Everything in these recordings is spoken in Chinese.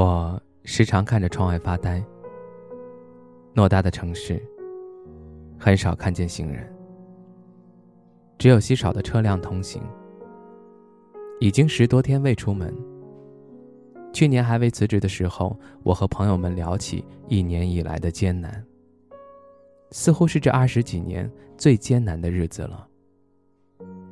我时常看着窗外发呆。偌大的城市，很少看见行人，只有稀少的车辆通行。已经十多天未出门。去年还未辞职的时候，我和朋友们聊起一年以来的艰难，似乎是这二十几年最艰难的日子了。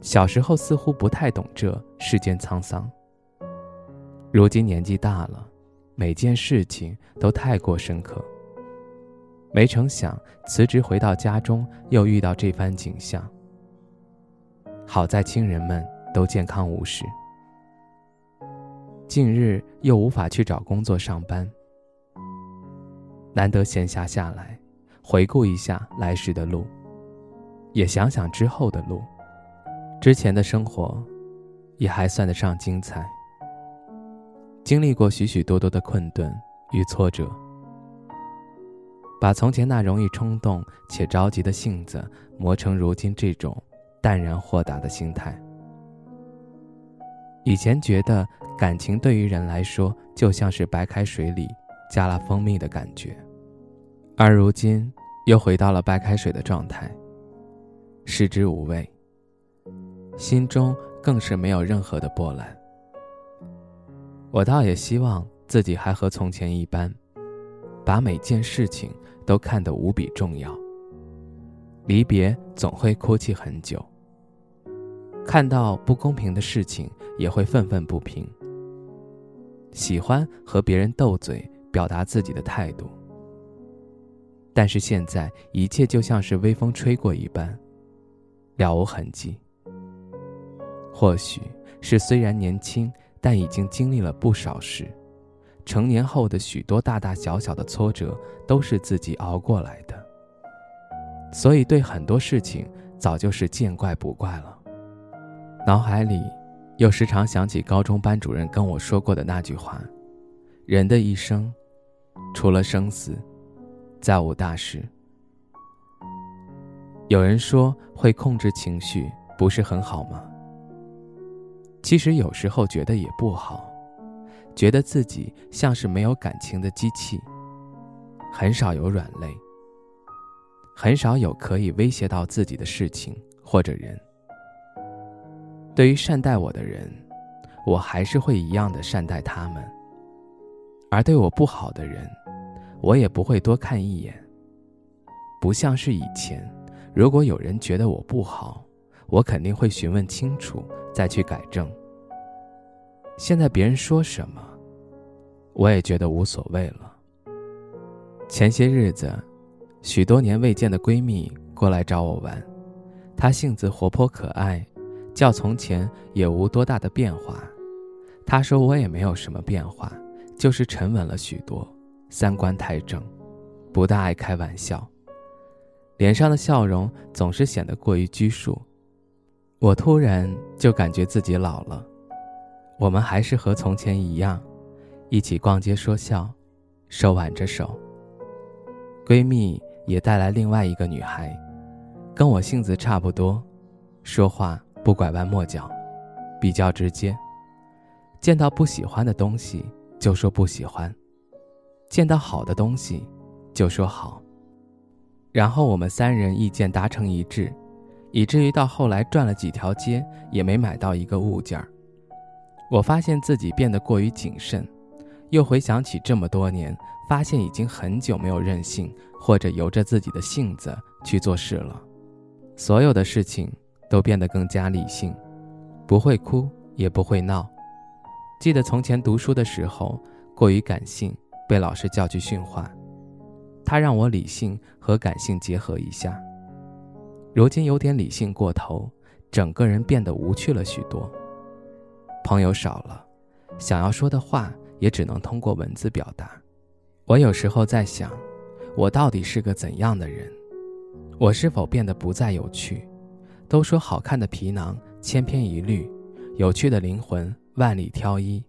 小时候似乎不太懂这世间沧桑，如今年纪大了。每件事情都太过深刻。没成想辞职回到家中，又遇到这番景象。好在亲人们都健康无事。近日又无法去找工作上班，难得闲暇下来，回顾一下来时的路，也想想之后的路。之前的生活，也还算得上精彩。经历过许许多多的困顿与挫折，把从前那容易冲动且着急的性子磨成如今这种淡然豁达的心态。以前觉得感情对于人来说就像是白开水里加了蜂蜜的感觉，而如今又回到了白开水的状态，食之无味，心中更是没有任何的波澜。我倒也希望自己还和从前一般，把每件事情都看得无比重要。离别总会哭泣很久，看到不公平的事情也会愤愤不平。喜欢和别人斗嘴，表达自己的态度。但是现在一切就像是微风吹过一般，了无痕迹。或许是虽然年轻。但已经经历了不少事，成年后的许多大大小小的挫折都是自己熬过来的，所以对很多事情早就是见怪不怪了。脑海里又时常想起高中班主任跟我说过的那句话：“人的一生，除了生死，再无大事。”有人说会控制情绪不是很好吗？其实有时候觉得也不好，觉得自己像是没有感情的机器，很少有软肋，很少有可以威胁到自己的事情或者人。对于善待我的人，我还是会一样的善待他们；而对我不好的人，我也不会多看一眼。不像是以前，如果有人觉得我不好，我肯定会询问清楚。再去改正。现在别人说什么，我也觉得无所谓了。前些日子，许多年未见的闺蜜过来找我玩，她性子活泼可爱，较从前也无多大的变化。她说我也没有什么变化，就是沉稳了许多，三观太正，不大爱开玩笑，脸上的笑容总是显得过于拘束。我突然就感觉自己老了，我们还是和从前一样，一起逛街说笑，手挽着手。闺蜜也带来另外一个女孩，跟我性子差不多，说话不拐弯抹角，比较直接。见到不喜欢的东西就说不喜欢，见到好的东西就说好，然后我们三人意见达成一致。以至于到后来转了几条街也没买到一个物件儿，我发现自己变得过于谨慎，又回想起这么多年，发现已经很久没有任性或者由着自己的性子去做事了，所有的事情都变得更加理性，不会哭也不会闹。记得从前读书的时候过于感性，被老师叫去训话，他让我理性和感性结合一下。如今有点理性过头，整个人变得无趣了许多。朋友少了，想要说的话也只能通过文字表达。我有时候在想，我到底是个怎样的人？我是否变得不再有趣？都说好看的皮囊千篇一律，有趣的灵魂万里挑一。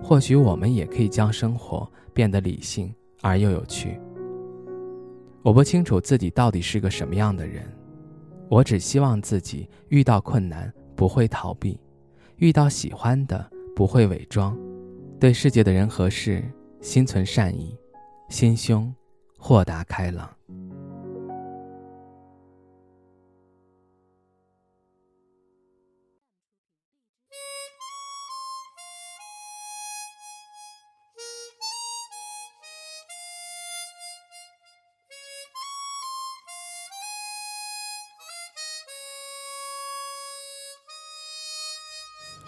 或许我们也可以将生活变得理性而又有趣。我不清楚自己到底是个什么样的人，我只希望自己遇到困难不会逃避，遇到喜欢的不会伪装，对世界的人和事心存善意，心胸豁达开朗。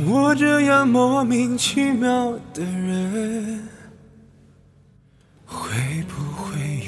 像我这样莫名其妙的人，会不会